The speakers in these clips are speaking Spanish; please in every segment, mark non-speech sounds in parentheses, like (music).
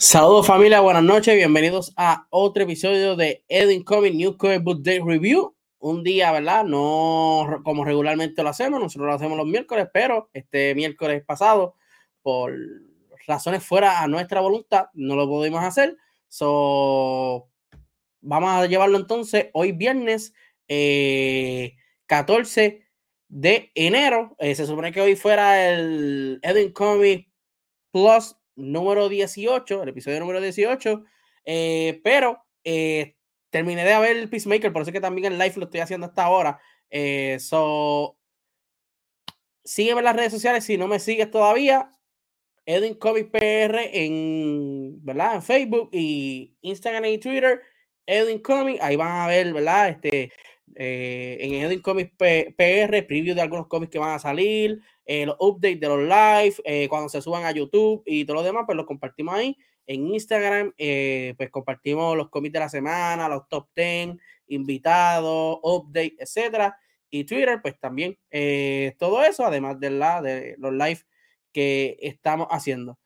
Saludos familia, buenas noches, bienvenidos a otro episodio de Edwin Comic New Comic Book Day Review. Un día, ¿verdad? No como regularmente lo hacemos, nosotros lo hacemos los miércoles, pero este miércoles pasado, por razones fuera a nuestra voluntad, no lo pudimos hacer. So, vamos a llevarlo entonces hoy viernes 14 eh, de enero. Eh, se supone que hoy fuera el Edwin Comic Plus número 18, el episodio número 18, eh, pero eh, terminé de ver el Peacemaker, por eso que también el live lo estoy haciendo hasta ahora. Eh, so, sígueme en las redes sociales si no me sigues todavía. Edwin Comic PR en, ¿verdad? en Facebook y Instagram y Twitter. Edwin Comic, ahí van a ver, ¿verdad? Este, en Edwin Comics PR, preview de algunos cómics que van a salir, eh, los updates de los live, eh, cuando se suban a YouTube y todo lo demás, pues los compartimos ahí. En Instagram, eh, pues compartimos los cómics de la semana, los top 10, invitados, updates, etcétera. Y Twitter, pues también todo eso, además de, la, de los live que estamos haciendo.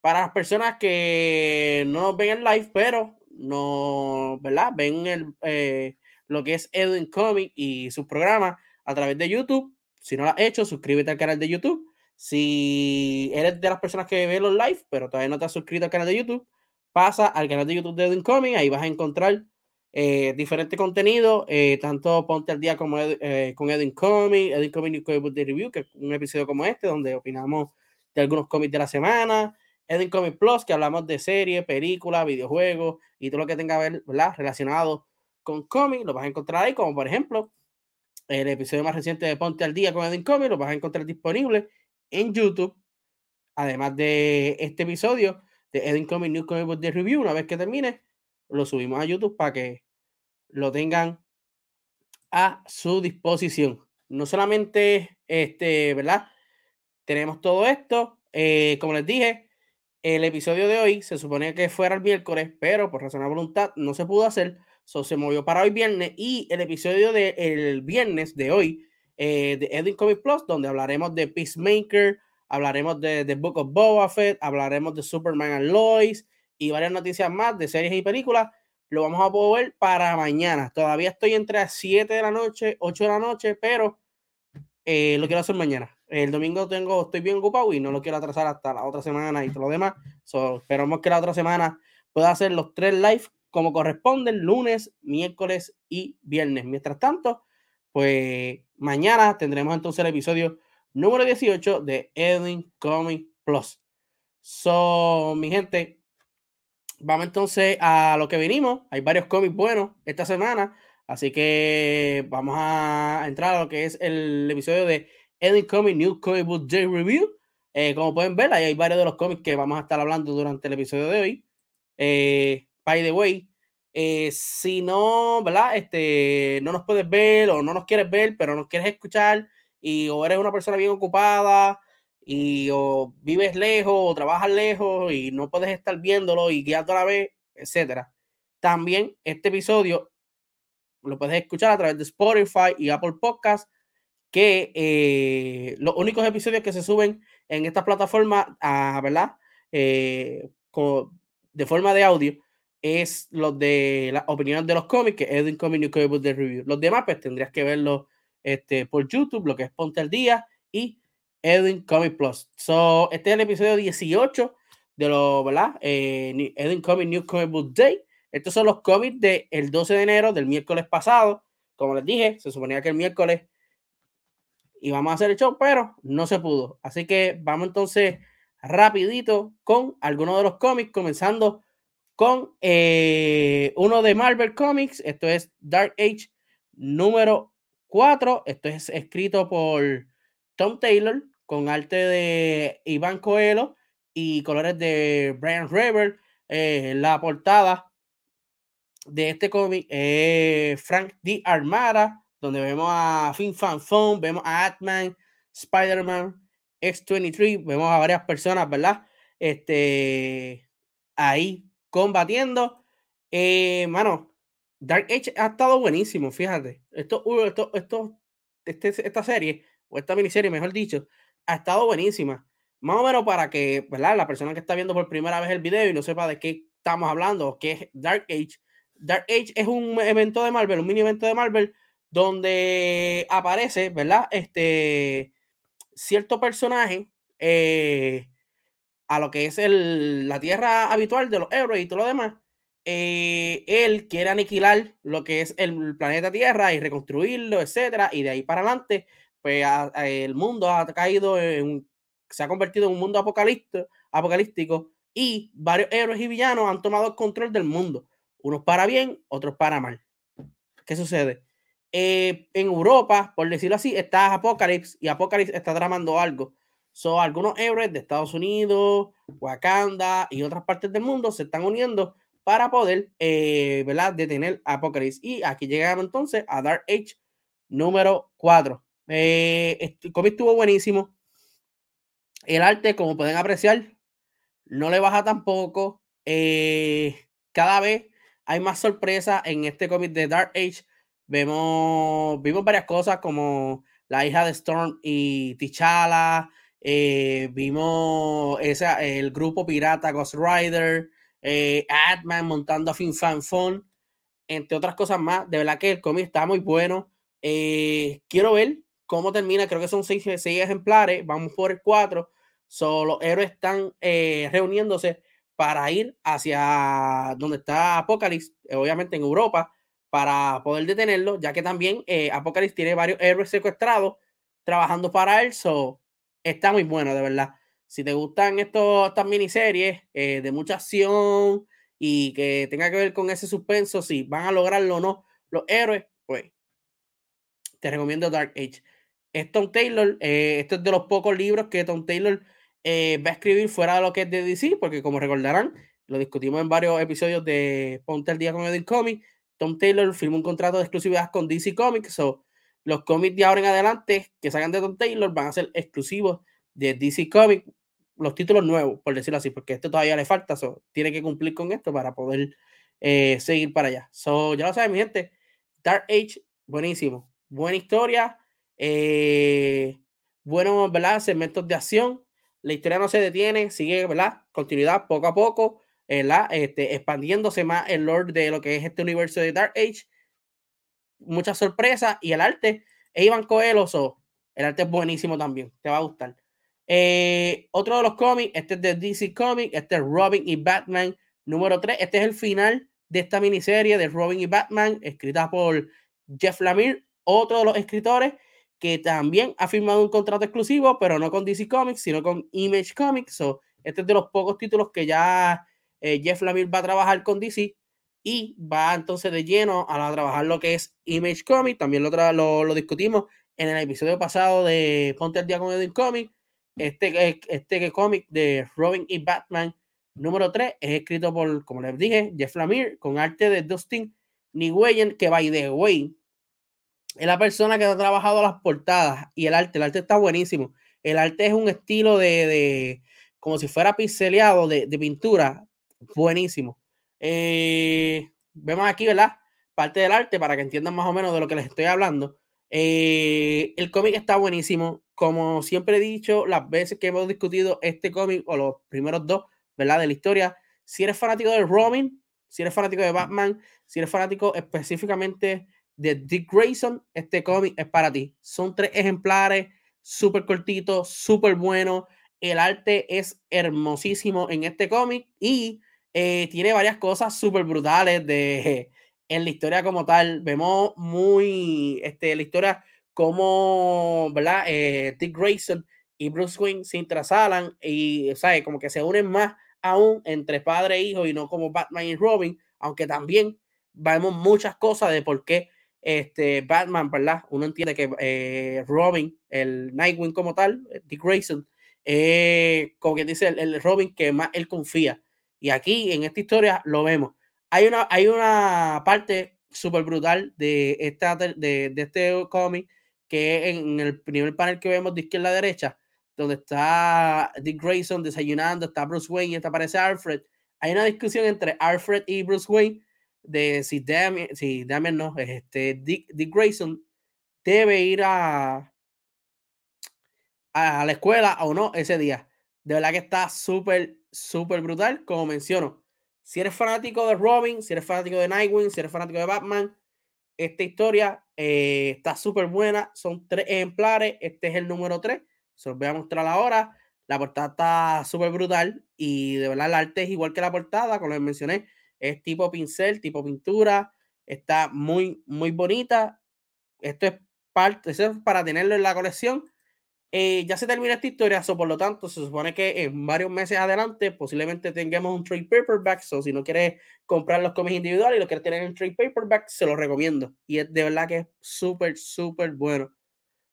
para las personas que no nos ven en live, pero no, ¿verdad? Ven el, lo que es Edwin Comic y su programa a través de YouTube, si no lo has hecho, suscríbete al canal de YouTube. Si eres de las personas que ven los live, pero todavía no te has suscrito al canal de YouTube, pasa al canal de YouTube de Edwin Coming. Ahí vas a encontrar eh, diferente contenido, eh, tanto ponte al día como eh, con Edwin Coming, Edwin Coming y Comic de Review, que es un episodio como este, donde opinamos de algunos cómics de la semana. Edwin Comic Plus, que hablamos de series, películas, videojuegos y todo lo que tenga que ver relacionado con cómics, lo vas a encontrar ahí, como por ejemplo el episodio más reciente de Ponte al Día con Edwin Comics lo vas a encontrar disponible en YouTube. Además de este episodio de Edwin Comics New Comic Book de Review, una vez que termine, lo subimos a YouTube para que lo tengan a su disposición. No solamente, este, ¿verdad? Tenemos todo esto. Eh, como les dije, el episodio de hoy se suponía que fuera el miércoles, pero por razón de voluntad no se pudo hacer. So, se movió para hoy viernes y el episodio del el viernes de hoy eh, de Edwin Comic Plus, donde hablaremos de Peacemaker, hablaremos de The Book of Boba Fett, hablaremos de Superman and Lois y varias noticias más de series y películas. Lo vamos a poder para mañana. Todavía estoy entre las 7 de la noche, 8 de la noche, pero eh, lo quiero hacer mañana. El domingo tengo, estoy bien ocupado y no lo quiero atrasar hasta la otra semana y todo lo demás. So, esperamos que la otra semana pueda hacer los tres live como corresponden lunes, miércoles y viernes. Mientras tanto, pues mañana tendremos entonces el episodio número 18 de Edwin Comic Plus. So, mi gente, vamos entonces a lo que venimos. Hay varios cómics buenos esta semana, así que vamos a entrar a lo que es el episodio de Edwin Comic New Comic Book Day Review. Eh, como pueden ver, ahí hay varios de los cómics que vamos a estar hablando durante el episodio de hoy. Eh, by the way, eh, si no, ¿verdad? Este, no nos puedes ver o no nos quieres ver, pero nos quieres escuchar y o eres una persona bien ocupada y o vives lejos o trabajas lejos y no puedes estar viéndolo y guiando a la vez, etcétera. También este episodio lo puedes escuchar a través de Spotify y Apple Podcast, que eh, los únicos episodios que se suben en esta plataforma, ah, ¿verdad? Eh, de forma de audio es los de la opinión de los cómics, que Edwin Comic Book de Review. Los demás, pues tendrías que verlo este, por YouTube, lo que es Ponte al Día y Edwin Comic Plus. So, este es el episodio 18 de lo, ¿verdad? Eh, Edwin Comic New Comic Book Day. Estos son los cómics del 12 de enero, del miércoles pasado. Como les dije, se suponía que el miércoles íbamos a hacer el show, pero no se pudo. Así que vamos entonces rapidito con algunos de los cómics, comenzando con eh, uno de Marvel Comics. Esto es Dark Age número 4. Esto es escrito por Tom Taylor con arte de Iván Coelho y colores de Brian Reber. Eh, la portada de este cómic es Frank D. Armada, donde vemos a Fin Fan Phone, vemos a Atman, Spider-Man, X-23, vemos a varias personas, ¿verdad? Este, ahí combatiendo. Eh, mano, Dark Age ha estado buenísimo, fíjate. Esto, uh, esto, esto, este, esta serie, o esta miniserie, mejor dicho, ha estado buenísima. Más o menos para que, ¿verdad? La persona que está viendo por primera vez el video y no sepa de qué estamos hablando, que es Dark Age. Dark Age es un evento de Marvel, un mini evento de Marvel, donde aparece, ¿verdad? Este cierto personaje eh, a lo que es el, la tierra habitual de los héroes y todo lo demás. Eh, él quiere aniquilar lo que es el planeta Tierra y reconstruirlo, etcétera, y de ahí para adelante, pues el mundo ha caído en, se ha convertido en un mundo apocalíptico, y varios héroes y villanos han tomado el control del mundo, unos para bien, otros para mal. ¿Qué sucede? Eh, en Europa, por decirlo así, está Apocalypse y Apocalypse está tramando algo. Son algunos héroes de Estados Unidos, Wakanda y otras partes del mundo se están uniendo para poder eh, ¿verdad? detener Apocalypse. Y aquí llegamos entonces a Dark Age número 4. Eh, este cómic estuvo buenísimo. El arte, como pueden apreciar, no le baja tampoco. Eh, cada vez hay más sorpresa en este cómic de Dark Age. Vemos, vimos varias cosas como la hija de Storm y T'Challa. Eh, vimos esa, el grupo pirata Ghost Rider. Eh, montando a Fin Fan Fun. Entre otras cosas más. De verdad que el cómic está muy bueno. Eh, quiero ver cómo termina. Creo que son seis, seis ejemplares. Vamos por el cuatro. Solo héroes están reuniéndose para ir hacia donde está Apocalypse, obviamente en Europa, para poder detenerlo, ya que también eh, Apocalypse tiene varios héroes secuestrados trabajando para él. So, está muy bueno, de verdad. Si te gustan estos, estas miniseries eh, de mucha acción y que tenga que ver con ese suspenso, si van a lograrlo o no los héroes, pues te recomiendo Dark Age. Es Tom Taylor, eh, este es de los pocos libros que Tom Taylor eh, va a escribir fuera de lo que es de DC, porque como recordarán, lo discutimos en varios episodios de Ponte el Día con Edith Comics Tom Taylor firmó un contrato de exclusividad con DC Comics, so los cómics de ahora en adelante que salgan de Tom Taylor van a ser exclusivos de DC Comics, los títulos nuevos, por decirlo así, porque esto todavía le falta, so, tiene que cumplir con esto para poder eh, seguir para allá. So, ya lo saben, mi gente, Dark Age, buenísimo, buena historia, eh, buenos. Segmentos de acción, la historia no se detiene, sigue, ¿verdad? Continuidad poco a poco. Este, expandiéndose más el lore de lo que es este universo de Dark Age. Muchas sorpresas y el arte es Iván Coelho, el arte es buenísimo también, te va a gustar. Eh, otro de los cómics, este es de DC Comics, este es Robin y Batman número 3. Este es el final de esta miniserie de Robin y Batman, escrita por Jeff Lemire, otro de los escritores que también ha firmado un contrato exclusivo, pero no con DC Comics, sino con Image Comics. este es de los pocos títulos que ya eh, Jeff Lemire va a trabajar con DC y va entonces de lleno a, trabajar lo que es Image Comics. También lo, lo, discutimos en el episodio pasado de Ponte el Día con Edwin Comics. Este, este cómic de Robin y Batman número 3 es escrito por, como les dije, Jeff Lemire con arte de Dustin Nguyen, que by the way es la persona que ha trabajado las portadas y el arte. El arte está buenísimo. El arte es un estilo de, de como si fuera pinceleado de pintura, buenísimo. Eh, vemos aquí, ¿verdad? Parte del arte para que entiendan más o menos de lo que les estoy hablando. Eh, el cómic está buenísimo. Como siempre he dicho, las veces que hemos discutido este cómic, o los primeros dos, ¿verdad? De la historia, si eres fanático de Robin, si eres fanático de Batman, si eres fanático específicamente de Dick Grayson, este cómic es para ti. Son tres ejemplares, súper cortitos, súper buenos. El arte es hermosísimo en este cómic y eh, tiene varias cosas súper brutales de, en la historia como tal. Vemos muy, este, la historia como, ¿verdad? Eh, Dick Grayson y Bruce Wayne se intrasalan y, ¿sabes? Como que se unen más aún entre padre e hijo y no como Batman y Robin, aunque también vemos muchas cosas de por qué este, Batman, ¿verdad? Uno entiende que eh, Robin, el Nightwing como tal, Dick Grayson, eh, como quien dice, el, Robin que más él confía. Y aquí en esta historia lo vemos. Hay una, hay una parte súper brutal de, esta, de, de este cómic que en el primer panel que vemos de izquierda a derecha, donde está Dick Grayson desayunando, está Bruce Wayne y está aparece Alfred. Hay una discusión entre Alfred y Bruce Wayne de si Damien, si Damien no, este, Dick, Dick Grayson debe ir a, a la escuela o no ese día. De verdad que está súper, súper brutal. Como menciono, si eres fanático de Robin, si eres fanático de Nightwing, si eres fanático de Batman, esta historia eh, está súper buena. Son tres ejemplares. Este es el número tres. Se los voy a mostrar ahora. La portada está súper brutal y de verdad el arte es igual que la portada, como les mencioné. Es tipo pincel, tipo pintura. Está muy, muy bonita. Esto es parte, es para tenerlo en la colección. Eh, ya se termina esta historia, so por lo tanto, se supone que en varios meses adelante posiblemente tengamos un trade paperback. So, si no quieres comprar los cómics individuales y lo quieres tener en trade paperback, se los recomiendo. Y es de verdad que es súper, súper bueno.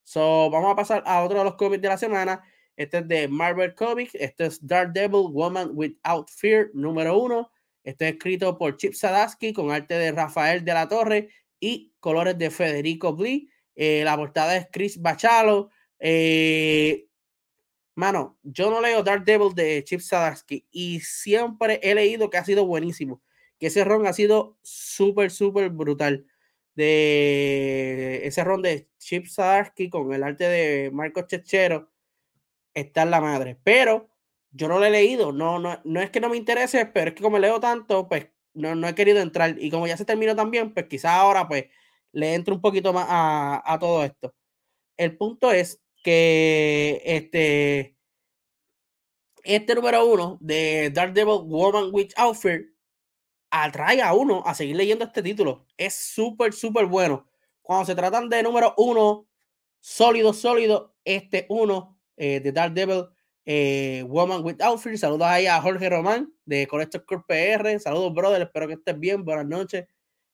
So, vamos a pasar a otro de los cómics de la semana. Este es de Marvel Comics. Este es Dark Devil Woman Without Fear, número uno. Este es escrito por Chip Sadaski con arte de Rafael de la Torre y colores de Federico Blee. Eh, la portada es Chris Bachalo. Eh, mano, yo no leo Dark Devil de Chip Sadarsky y siempre he leído que ha sido buenísimo. Que ese ron ha sido súper, súper brutal. De ese ron de Chip Sadarsky con el arte de Marco Chechero está en la madre. Pero yo no lo he leído. No, no, no es que no me interese, pero es que como leo tanto, pues no, no he querido entrar. Y como ya se terminó también, pues quizás ahora pues le entro un poquito más a, a todo esto. El punto es que este, este número uno de Daredevil Woman with Outfit atrae a uno a seguir leyendo este título. Es súper, súper bueno. Cuando se tratan de número uno, sólido, sólido, este uno eh, de Daredevil eh, Woman with Outfit. Saludos ahí a Jorge Román de Collector Corp PR. Saludos, brother. Espero que estés bien. Buenas noches.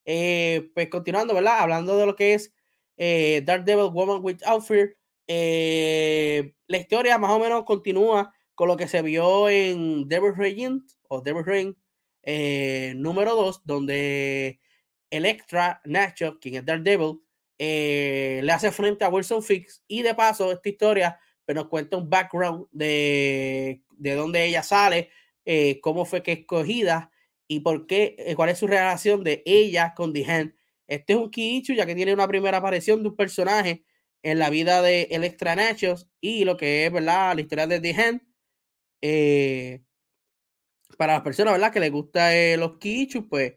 Eh, pues continuando, ¿verdad? Hablando de lo que es eh, Daredevil Woman with Outfit. Eh, la historia más o menos continúa con lo que se vio en Devil Reign o Devil Reign eh, número 2, donde Electra Nacho, quien es Daredevil, eh, le hace frente a Wilson Fix y de paso esta historia pues, nos cuenta un background de, de dónde ella sale, eh, cómo fue que escogida y por qué, cuál es su relación de ella con The Hand. Este es un Kiichu ya que tiene una primera aparición de un personaje en la vida de Electra Nachos y lo que es, ¿verdad? La historia de The Hand. Eh, para las personas, ¿verdad? Que les gusta eh, los Kichus, pues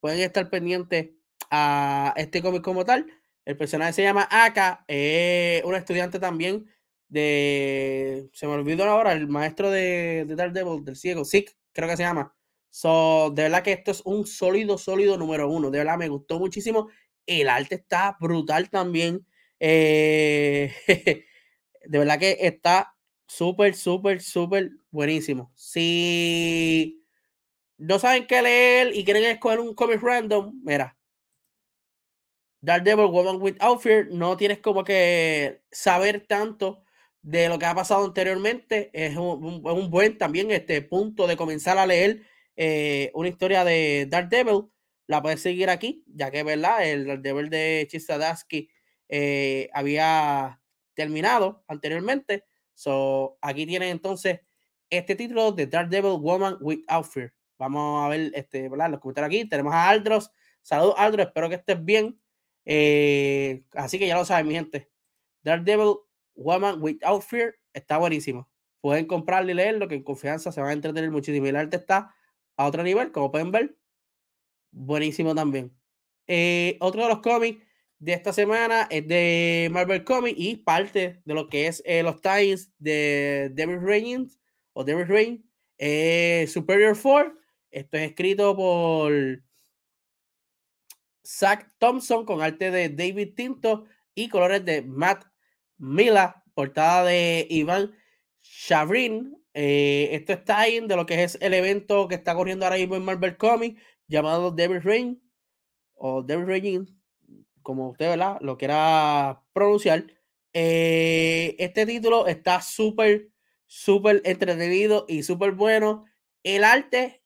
pueden estar pendientes a este cómic como tal. El personaje se llama Aka, es un estudiante también de. Se me olvidó ahora, el maestro de, de Daredevil, del ciego, Sick, creo que se llama. So, de verdad que esto es un sólido, sólido número uno. De verdad me gustó muchísimo. El arte está brutal también. Eh, (laughs) de verdad que está súper, súper, súper buenísimo. Si no saben qué leer y quieren escoger un cómic random, mira. Daredevil Woman Without Fear, no tienes como que saber tanto de lo que ha pasado anteriormente. Es un, buen también este punto de comenzar a leer eh, una historia de Daredevil. La puedes seguir aquí, ya que, ¿verdad? El Daredevil de Chistadaski eh, había terminado anteriormente. So, aquí tienen entonces este título de Daredevil Woman Without Fear. Vamos a ver este, los comentarios aquí. Tenemos a Aldros. Saludos, Aldros. Espero que estés bien. Eh, así que ya lo saben, mi gente. Daredevil Woman Without Fear está buenísimo. Pueden comprarlo y leerlo, que en confianza se van a entretener muchísimo. Y el arte está a otro nivel, como pueden ver. Buenísimo también. Eh, otro de los cómics de esta semana es de Marvel Comics y parte de lo que es eh, los times de David Reigns o David Reign eh, Superior 4. Esto es escrito por Zach Thompson con arte de David Tinto y colores de Matt Mila, portada de Iván Chavrin. Eh, esto está ahí de lo que es el evento que está corriendo ahora mismo en Marvel Comics llamado David Reign o David Reign como usted ¿verdad? lo quiera pronunciar. Eh, este título está súper, súper entretenido y súper bueno. El arte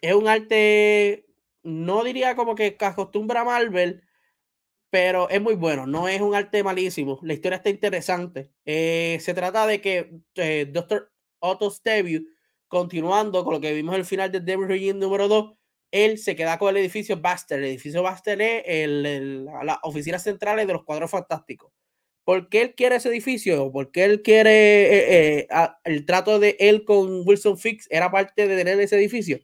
es un arte, no diría como que acostumbra a Marvel, pero es muy bueno. No es un arte malísimo. La historia está interesante. Eh, se trata de que eh, Doctor Otto's debut, continuando con lo que vimos al final de Devil Regime número 2, él se queda con el edificio Buster. El edificio Buster es el, las oficinas de los cuadros fantásticos. ¿Por qué él quiere ese edificio? ¿Por qué él quiere eh, el trato de él con Wilson Fix era parte de tener ese edificio?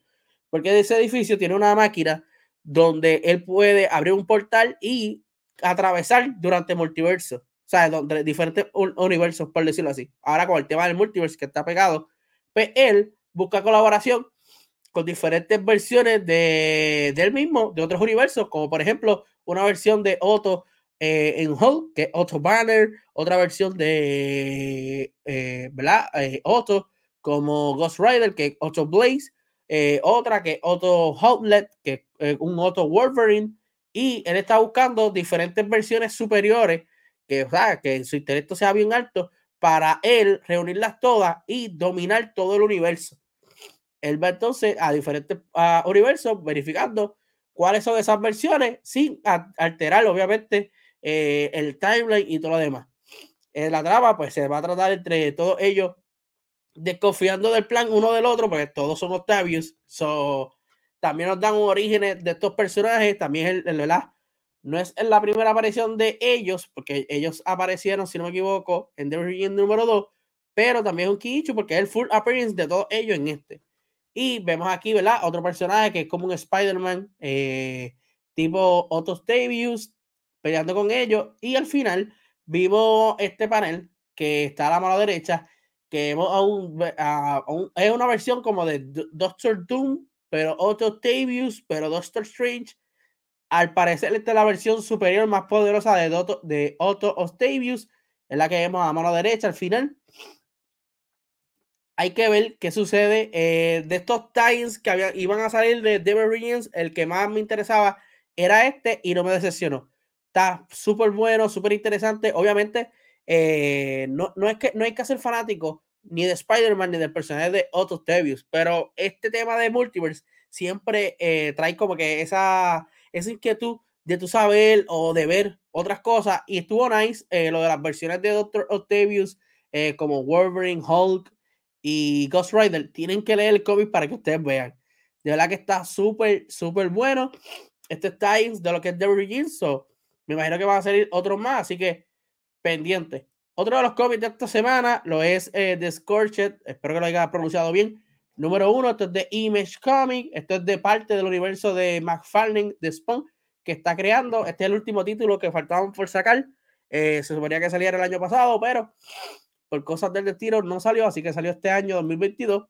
Porque ese edificio tiene una máquina donde él puede abrir un portal y atravesar durante multiverso. O sea, donde diferentes universos, por decirlo así. Ahora con el tema del multiverso que está pegado, pues él busca colaboración con diferentes versiones de, él mismo, de otros universos, como por ejemplo una versión de Otto eh, en Hulk, que es Otto Banner, otra versión de, eh. Eh, Otto como Ghost Rider, que es Otto Blaze, eh, otra que Otto Outlet, que es un Otto Wolverine, y él está buscando diferentes versiones superiores, que, o sea, que su intelecto sea bien alto, para él reunirlas todas y dominar todo el universo. Él va entonces a diferentes universos verificando cuáles son esas versiones sin alterar, obviamente, eh, el timeline y todo lo demás. En la trama, pues se va a tratar entre todos ellos desconfiando del plan uno del otro, porque todos son Octavius. So, también nos dan origen de estos personajes. También, el, el. No es la primera aparición de ellos, porque ellos aparecieron, si no me equivoco, en The Origin número 2, pero también es un Kiichu porque es el full appearance de todos ellos en este. Y vemos aquí, ¿verdad? Otro personaje que es como un Spider-Man, eh, tipo Otto Octavius, peleando con ellos. Y al final vimos este panel que está a la mano derecha, que aún, es una versión como de Doctor Doom, pero Otto Octavius, pero Doctor Strange. Al parecer, esta es la versión superior más poderosa de, Otto, de Otto Octavius, es la que vemos a mano derecha al final. Hay que ver qué sucede. Eh, de estos times que iban a salir de Devil Regents, el que más me interesaba era este y no me decepcionó. Está súper bueno, súper interesante. Obviamente, eh, no, es que, no hay que ser fanático ni de Spider-Man ni del personaje de Otto Octavius, pero este tema de multiverse siempre eh, trae como que esa, esa inquietud de tu saber o de ver otras cosas. Y estuvo nice lo de las versiones de Doctor Octavius, como Wolverine, Hulk y Ghost Rider. Tienen que leer el cómic para que ustedes vean. De verdad que está súper, súper bueno. Este está de lo que es The Origin, so me imagino que van a salir otros más, así que pendiente. Otro de los cómics de esta semana lo es eh, The Scorched, espero que lo haya pronunciado bien. Número uno, esto es de Image Comic, esto es de parte del universo de McFarlane de Spawn que está creando. Este es el último título que faltaban por sacar. Eh, se suponía que saliera el año pasado, pero por cosas del destino no salió, así que salió este año 2022.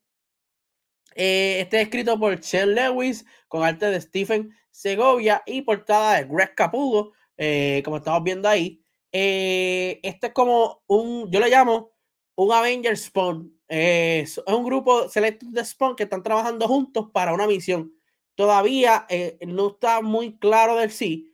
Eh, este es escrito por Chen Lewis con arte de Stephen Segovia y portada de Greg Capullo. Eh, como estamos viendo ahí. Eh, este es como un, yo le llamo un Avengers Spawn. Eh, es un grupo selecto de Spawn que están trabajando juntos para una misión. Todavía no está muy claro del sí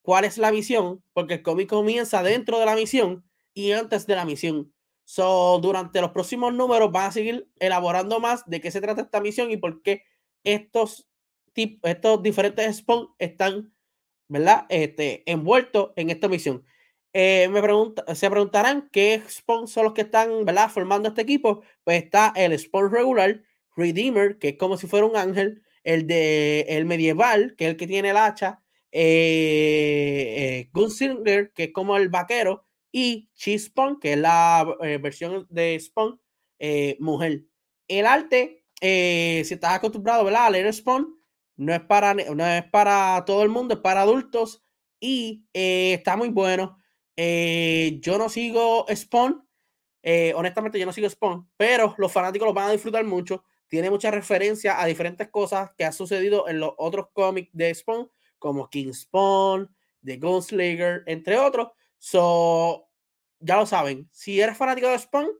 cuál es la misión, porque el cómic comienza dentro de la misión y antes de la misión. So, durante los próximos números van a seguir elaborando más de qué se trata esta misión y por qué estos, estos diferentes Spawn están ¿verdad? Este, envuelto en esta misión. Eh, me pregunta, se preguntarán qué Spawn son los que están, ¿verdad? Formando este equipo. Pues está el Spawn regular, Redeemer, que es como si fuera un ángel, el de el medieval, que es el que tiene el hacha, eh, eh que es como el vaquero, y Cheese Spawn, que es la eh, versión de Spawn, mujer. El arte, si estás acostumbrado, ¿verdad? A leer Spawn, no es para, no es para todo el mundo, es para adultos y eh, está muy bueno. Eh, yo no sigo Spawn, eh, honestamente yo no sigo Spawn, pero los fanáticos lo van a disfrutar mucho. Tiene mucha referencia a diferentes cosas que han sucedido en los otros cómics de Spawn, como King Spawn, The Gunslayer, entre otros. So, ya lo saben, si eres fanático de Spawn,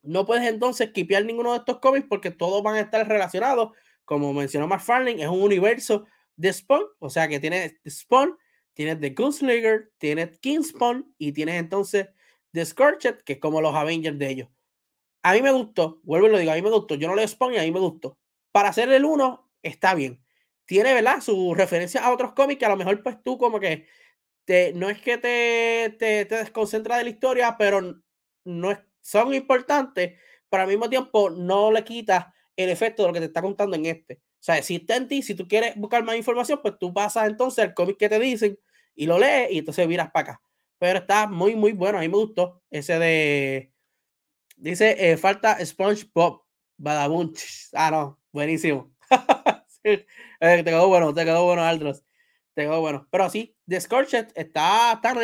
no puedes entonces skipear ninguno de estos cómics porque todos van a estar relacionados como mencionó McFarlane, es un universo de Spawn, o sea que tiene Spawn, tienes The Gunslinger, tienes Kingspawn y tienes entonces The Scorched, que es como los Avengers de ellos. A mí me gustó, vuelvo y lo digo, a mí me gustó. Yo no leo Spawn y a mí me gustó. Para hacer el 1, está bien. Tiene, ¿verdad? Su referencia a otros cómics que a lo mejor pues tú como que te, no es que te, te, te de la historia, pero no es, son importantes, pero al mismo tiempo no le quita el efecto de lo que te está contando en este. O sea, si está en ti, si tú quieres buscar más información, pues tú pasas entonces al cómic que te dicen y lo lees y entonces miras para acá. Pero está muy, muy bueno. A mí me gustó ese de. Dice, eh, falta SpongeBob. Badabunch. Ah, no, buenísimo. (laughs) Eh, te quedó bueno, te quedó bueno, Aldros. Bueno. Pero sí, The Scorched está, está.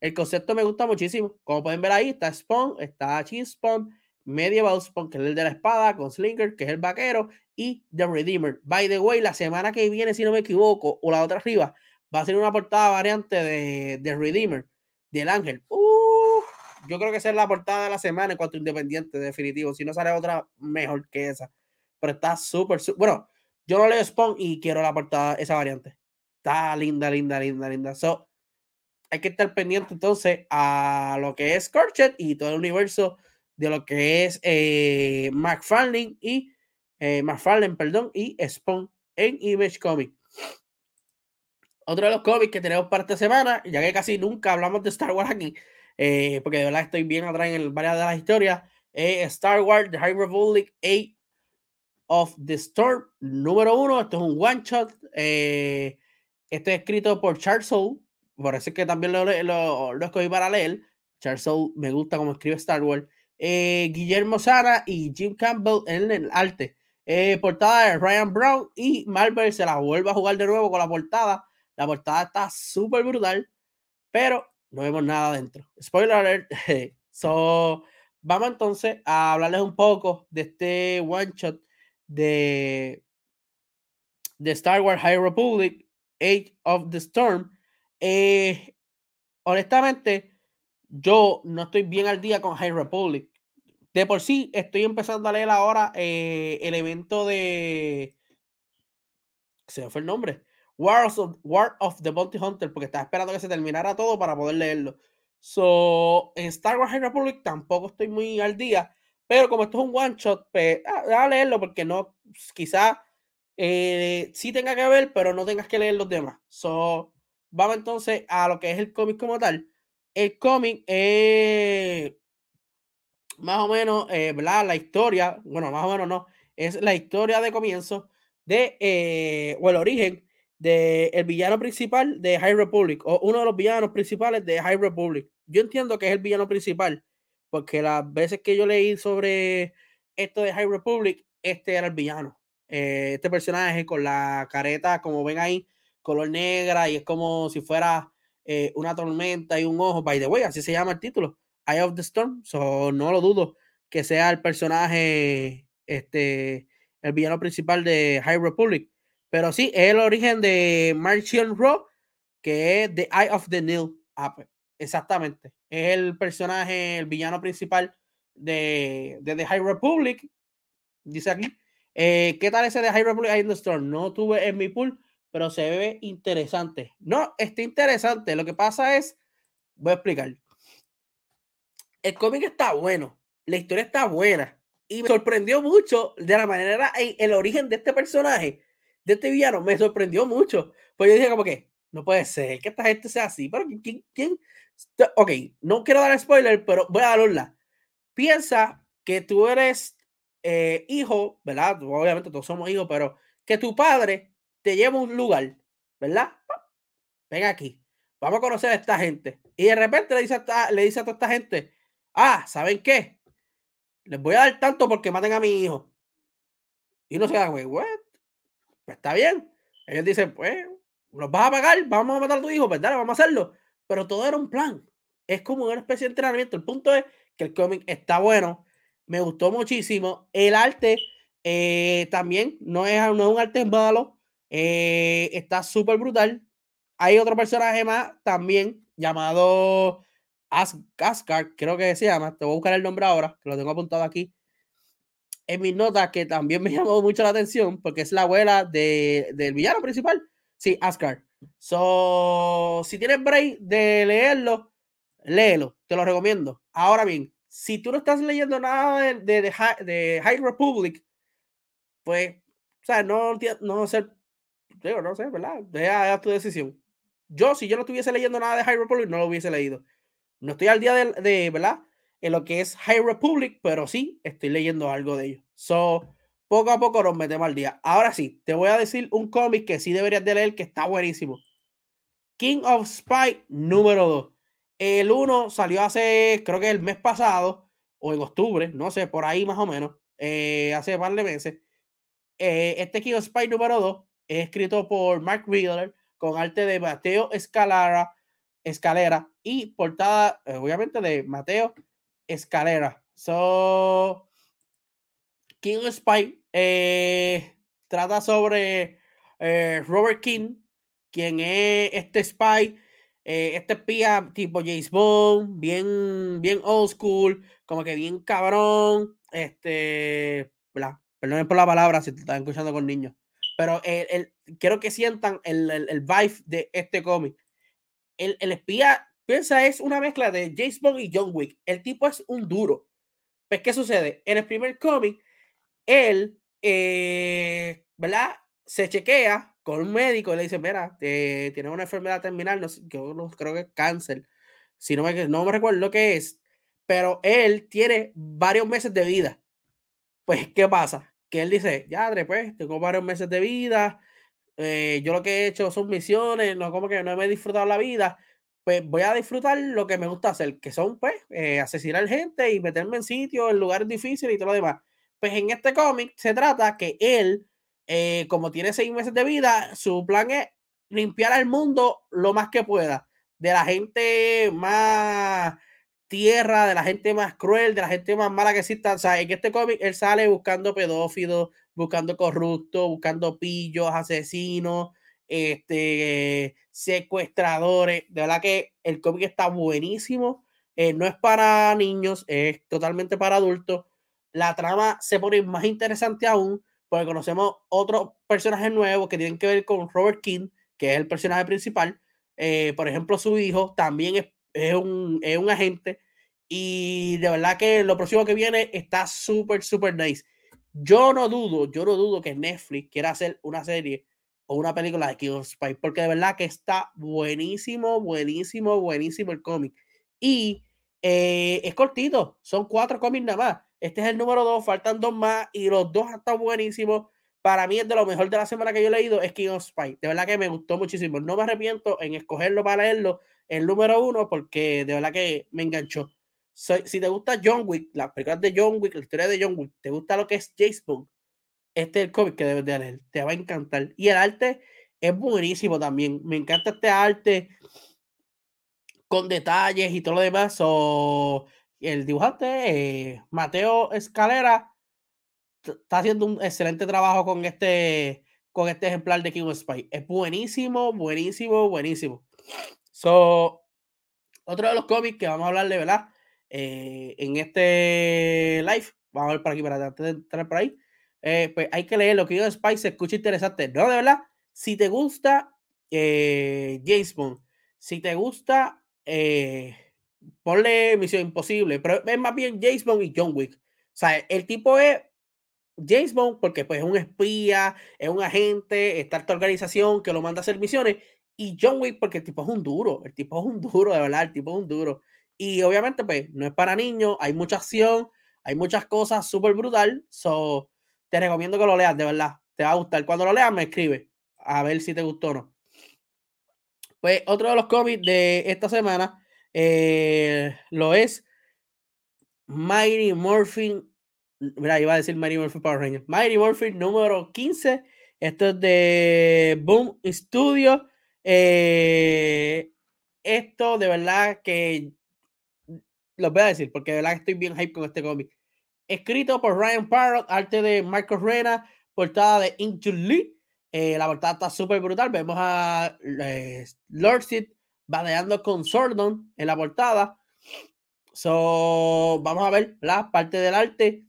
El concepto me gusta muchísimo. Como pueden ver ahí, está Spawn, está Cheese Spawn, Medieval Spawn, que es el de la espada, con Slinger, que es el vaquero, y The Redeemer. By the way, la semana que viene, si no me equivoco, o la otra arriba, va a ser una portada variante de, The Redeemer, del Ángel. Uh, yo creo que esa es la portada de la semana en cuanto a independiente, definitivo. Si no sale otra mejor que esa. Pero está súper, bueno, yo no leo Spawn y quiero la portada, esa variante. Está linda, linda, linda, linda. So, hay que estar pendiente entonces a lo que es Scorched y todo el universo de lo que es eh, McFarlane y eh, McFarlane, perdón, y Spawn en Image Comics. Otro de los cómics que tenemos para esta semana, ya que casi nunca hablamos de Star Wars aquí, eh, porque de verdad estoy bien atrás en varias de las historias, Star Wars The High Republic 8 of the Storm número uno. Esto es un one shot. Eh, este es escrito por Charles Soule por eso es que también lo, lo, escogí para leer. Charles me gusta como escribe Star Wars. Eh, Guillermo Sara y Jim Campbell en el arte. Eh, portada de Ryan Brown y Marvel se la vuelve a jugar de nuevo con la portada. La portada está súper brutal, pero no vemos nada dentro. Spoiler alert. (laughs) so, vamos entonces a hablarles un poco de este one shot de, de Star Wars High Republic, Age of the Storm. Eh, honestamente, yo no estoy bien al día con High Republic. De por sí, estoy empezando a leer ahora eh, el evento de. Se me fue el nombre. War of, War of the Bounty Hunter, porque estaba esperando que se terminara todo para poder leerlo. So, en Star Wars High Republic tampoco estoy muy al día, pero como esto es un one shot, pues, a, leerlo porque no, quizá eh, sí tenga que ver, pero no tengas que leer los demás. So, vamos entonces a lo que es el cómic como tal. El cómic es más o menos, eh, La historia, bueno, más o menos no, es la historia de comienzo de, eh, o el origen del el villano principal de High Republic, o uno de los villanos principales de High Republic. Yo entiendo que es el villano principal, porque las veces que yo leí sobre esto de High Republic, este era el villano. Eh, este personaje con la careta, como ven ahí, color negra y es como si fuera eh, una tormenta y un ojo. By the way, así se llama el título, Eye of the Storm. So, no lo dudo que sea el personaje, este, el villano principal de High Republic. Pero sí, es el origen de Martian Raw, que es The Eye of the Nil. Ah, exactamente. Es el personaje, el villano principal de, de The High Republic. Dice aquí. Eh, ¿Qué tal ese de High Republic Storm? No tuve en mi pool pero se ve interesante. No, está interesante. Lo que pasa es, voy a explicar. El cómic está bueno, la historia está buena y me sorprendió mucho de la manera, el origen de este personaje, de este villano, me sorprendió mucho. Pues yo dije como que, no puede ser que esta gente sea así, pero ¿quién? quién? Ok, no quiero dar spoiler, pero voy a darla. Piensa que tú eres eh, hijo, ¿verdad? Obviamente todos somos hijos, pero que tu padre te lleva a un lugar, ¿verdad? Ven aquí, vamos a conocer a esta gente. Y de repente le dice a, le dice a toda esta gente, ah, ¿saben qué? Les voy a dar tanto porque maten a mi hijo. Y no se da, güey, pues está bien. Ellos dicen, pues, nos vas a pagar, vamos a matar a tu hijo, ¿verdad? Vamos a hacerlo. Pero todo era un plan. Es como una especie de entrenamiento. El punto es que el cómic está bueno. Me gustó muchísimo. El arte eh, también no es, no es un arte malo. Eh, está súper brutal. Hay otro personaje más también llamado As creo que se llama. Te voy a buscar el nombre ahora, que lo tengo apuntado aquí. En mis notas, que también me (laughs) llamó mucho la atención, porque es la abuela de, del villano principal. Sí, Asgard. So, si tienes break de leerlo, léelo, te lo recomiendo. Ahora bien, si tú no estás leyendo nada de, High Republic, pues, o sea, no, sé, digo, no sé, ¿verdad? Deja, tu decisión. Yo, si yo no estuviese leyendo nada de High Republic, no lo hubiese leído. No estoy al día de, ¿verdad? En lo que es High Republic, pero sí estoy leyendo algo de ello. So, poco a poco nos metemos al día. Ahora sí, te voy a decir un cómic que sí deberías de leer que está buenísimo. King of Spy número 2. El 1 salió hace, creo que el mes pasado, o en octubre, no sé, por ahí más o menos, eh, hace par de meses. Eh, este King of Spy número 2 es escrito por Mark Riddler con arte de Mateo Escalera, Escalera y portada, eh, obviamente, de Mateo Escalera. So, King of Spy trata sobre Robert King, quien es este spy, eh, este espía tipo James Bond, bien, bien old school, como que bien cabrón, este, ¿verdad? Perdonen por la palabra si te están escuchando con niños, pero el, quiero que sientan el, el, vibe de este cómic. El, el, espía, piensa, es una mezcla de James Bond y John Wick. El tipo es un duro. Pues, ¿qué sucede? En el primer cómic, él, eh, ¿verdad? Se chequea con un médico y le dice, mira, eh, tienes una enfermedad terminal, no, yo no, creo que es cáncer, si no me, no me recuerdo lo que es, pero él tiene varios meses de vida. Pues, ¿qué pasa? Que él dice, ya, pues, tengo varios meses de vida, eh, yo lo que he hecho son misiones, no como que no me he disfrutado la vida, pues voy a disfrutar lo que me gusta hacer, que son, pues, eh, asesinar gente y meterme en sitios, en lugares difíciles y todo lo demás. Pues en este cómic se trata que él eh, como tiene seis meses de vida, su plan es limpiar al mundo lo más que pueda. De la gente más tierra, de la gente más cruel, de la gente más mala que exista. O sea, este cómic él sale buscando pedófilos, buscando corruptos, buscando pillos, asesinos, este, secuestradores. De verdad que el cómic está buenísimo. Eh, no es para niños, es totalmente para adultos. La trama se pone más interesante aún porque conocemos otros personajes nuevos que tienen que ver con Robert King, que es el personaje principal. Eh, por ejemplo, su hijo también es, un, es, un, agente. Y de verdad que lo próximo que viene está súper, súper nice. Yo no dudo, yo no dudo que Netflix quiera hacer una serie o una película de King of porque de verdad que está buenísimo, buenísimo, buenísimo el cómic. Y eh, es cortito, son cuatro cómics nada más. Este es el número dos, faltan dos más y los dos están buenísimos. Para mí es de lo mejor de la semana que yo he leído es King of Spy. De verdad que me gustó muchísimo. No me arrepiento en escogerlo para leerlo el número uno porque de verdad que me enganchó. si te gusta John Wick, las películas de John Wick, la historia de John Wick, te gusta lo que es James este es el cómic que debes de leer. Te va a encantar. Y el arte es buenísimo también. Me encanta este arte con detalles y todo lo demás. O el dibujante eh, Mateo Escalera está haciendo un excelente trabajo con este, con este ejemplar de King of Spy. Es buenísimo, buenísimo, buenísimo. So, otro de los cómics que vamos a hablar de, ¿verdad? Eh, en este live, vamos a ver por aquí para antes de entrar por ahí. Eh, pues hay que leer lo que of Spy se escucha interesante. No, de verdad, si te gusta James Bond, si te gusta ponle Misión Imposible, pero es más bien James Bond y John Wick. O sea, el tipo es James Bond porque pues es un espía, es un agente, está esta organización que lo manda a hacer misiones, y John Wick porque el tipo es un duro, el tipo es un duro, de verdad, el tipo es un duro. Y obviamente pues no es para niños, hay mucha acción, hay muchas cosas súper brutal, so te recomiendo que lo leas, de verdad, te va a gustar. Cuando lo leas me escribe a ver si te gustó o no. Pues otro de los cómics de esta semana eh, lo es Mighty Morphin. Mira, iba a decir Mighty Morphin Power Rangers. Mighty Morphin número 15. Esto es de Boom Studio. Eh, esto de verdad que lo voy a decir porque de verdad que estoy bien hype con este cómic. Escrito por Ryan Parrott, arte de Michael Rena, portada de Into Lee. Eh, la portada está súper brutal. Vemos a Lord Sid badeando con Sordon en la portada. So, vamos a ver la parte del arte.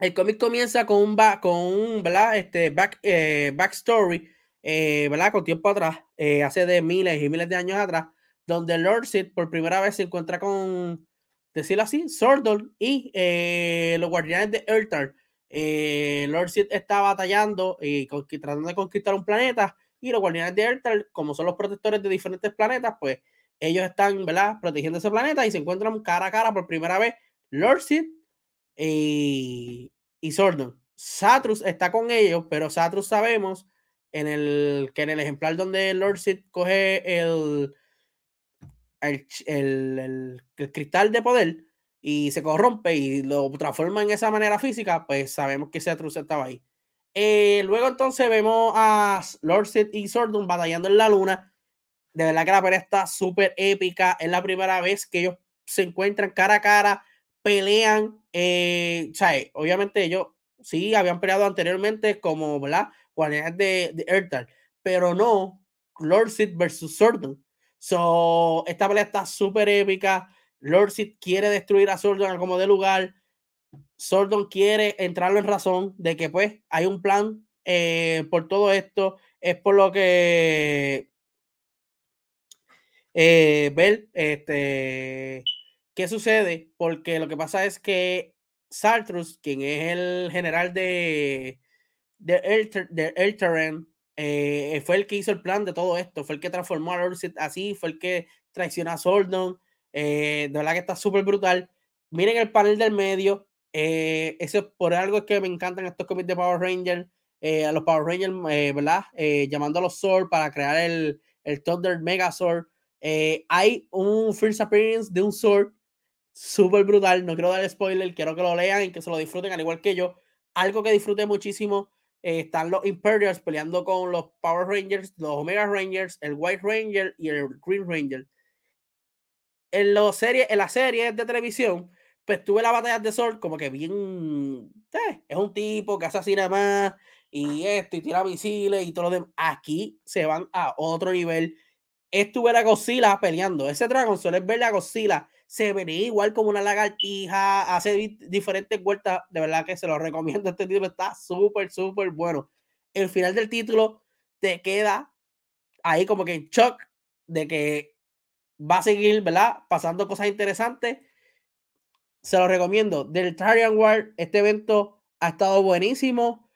El cómic comienza con un, con un Este, back, eh, backstory eh, ¿verdad? Con tiempo atrás, eh, hace de miles y miles de años atrás, donde Lord Sid por primera vez se encuentra con, decirlo así, Sordon y eh, los guardianes de Earthar. Lord Sid está batallando y tratando de conquistar un planeta y los guardianes de Earthar, como son los protectores de diferentes planetas, pues ellos están, ¿verdad? Protegiendo ese planeta y se encuentran cara a cara por primera vez Lord Sid y, y Sordon. Satrus está con ellos, pero Satrus sabemos en el, que en el ejemplar donde Lord Sid coge el, el, el, cristal de poder y se corrompe y lo transforma en esa manera física, pues sabemos que Satrus estaba ahí. Eh, luego entonces vemos a Lord Sid y Sordon batallando en la luna. De verdad que la pelea está súper épica. Es la primera vez que ellos se encuentran cara a cara, pelean. Eh, obviamente ellos sí habían peleado anteriormente como, ¿verdad? Guardianes de, de pero no Lord Sid versus Sordon. So, esta pelea está súper épica. Lord Sid quiere destruir a Sordon como de lugar. Sordon quiere entrarlo en razón de que pues hay un plan eh, por todo esto. Es por lo que eh, ver este, qué sucede, porque lo que pasa es que Sartrus, quien es el general de, de, El, eh, fue el que hizo el plan de todo esto, fue el que transformó a Lord así, fue el que traicionó a Sordon. Eh, de verdad que está súper brutal. Miren el panel del medio. Eh, eso por algo que me encantan estos cómics de Power Rangers. a los Power Rangers, ¿verdad? llamando a los Sword para crear el, el Thunder Megazord. hay un first appearance de un Sword súper brutal. No quiero dar spoiler, quiero que lo lean y que se lo disfruten al igual que yo. Algo que disfruté muchísimo. Eh, están los Imperials peleando con los Power Rangers, los Omega Rangers, el White Ranger y el Green Ranger. En, los series, en las series de televisión, pues tuve la batalla de Sol como que bien. Es un tipo que asesina más y esto y tira misiles y todo lo demás. Aquí se van a otro nivel. Estuve la Godzilla peleando. Ese Dragon suele ver la Godzilla se venía igual como una lagartija, hace diferentes vueltas, de verdad que se lo recomiendo, este título está súper, súper bueno. El final del título te queda ahí como que en shock de que va a seguir, ¿verdad? Pasando cosas interesantes. Se lo recomiendo. Del Tarian War, este evento ha estado buenísimo.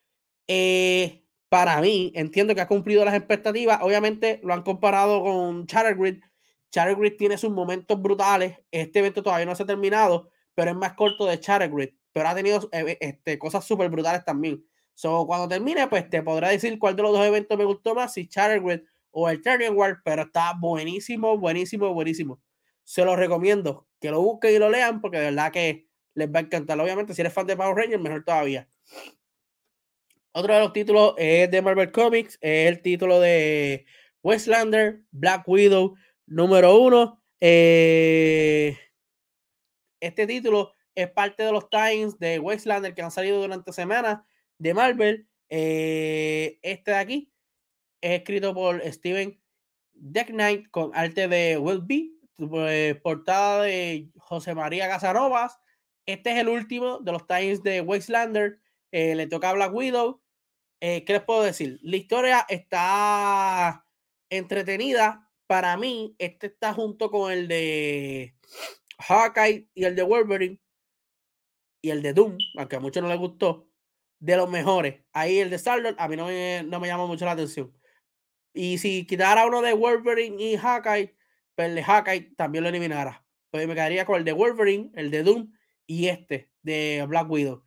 Eh, para mí, entiendo que ha cumplido las expectativas. Obviamente lo han comparado con Charter Grid, Grid tiene sus momentos brutales. Este evento todavía no se ha terminado, pero es más corto de Grid. Pero ha tenido eh, este, cosas súper brutales también. So, cuando termine, pues te podrá decir cuál de los dos eventos me gustó más, si Grid o el Turning World, pero está buenísimo, buenísimo, buenísimo. Se los recomiendo que lo busquen y lo lean porque de verdad que les va a encantar. Obviamente, si eres fan de Power Rangers, mejor todavía. Otro de los títulos es de Marvel Comics, es el título de Westlander, Black Widow, Número uno, eh, este título es parte de los Times de Westlander que han salido durante semanas de Marvel. Eh, este de aquí es escrito por Steven Deck Knight con arte de Will B, pues, portada de José María Casanovas. Este es el último de los Times de Westlander. Eh, le toca a Black Widow. ¿Qué les puedo decir? La historia está entretenida, para mí, este está junto con el de Hawkeye y el de Wolverine y el de Doom, aunque a muchos no les gustó, de los mejores. Ahí el de Star a mí no me, no me llama mucho la atención. Y si quitara uno de Wolverine y Hawkeye, el de Hawkeye también lo eliminara. Pues me quedaría con el de Wolverine, el de Doom y este de Black Widow.